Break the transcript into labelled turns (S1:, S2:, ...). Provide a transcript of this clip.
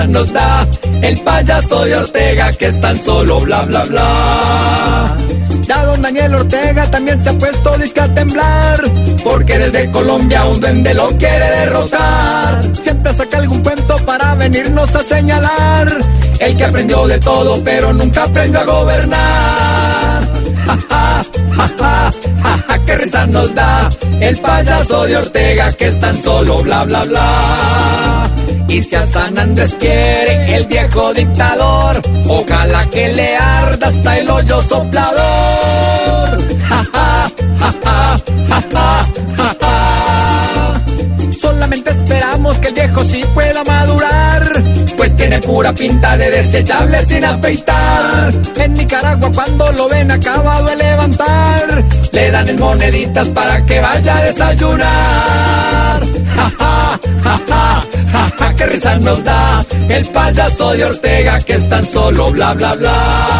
S1: risa nos da el payaso de Ortega que es tan solo bla bla bla. Ya don Daniel Ortega también se ha puesto disque a temblar, porque desde Colombia un duende lo quiere derrotar. Siempre saca algún cuento para venirnos a señalar, el que aprendió de todo pero nunca aprendió a gobernar. Ja, ja, ja, ja, qué risa nos da el payaso de Ortega que es tan solo bla bla bla. Y si a San Andrés quiere el viejo dictador, ojalá que le arda hasta el hoyo soplador. Ja, ja, ja, ja, ja. Solamente esperamos que el viejo sí pueda madurar, pues tiene pura pinta de desechable sin afeitar. En Nicaragua cuando lo ven acabado de levantar, le dan en moneditas para que vaya a desayunar. Da el payaso de Ortega que es tan solo bla bla bla.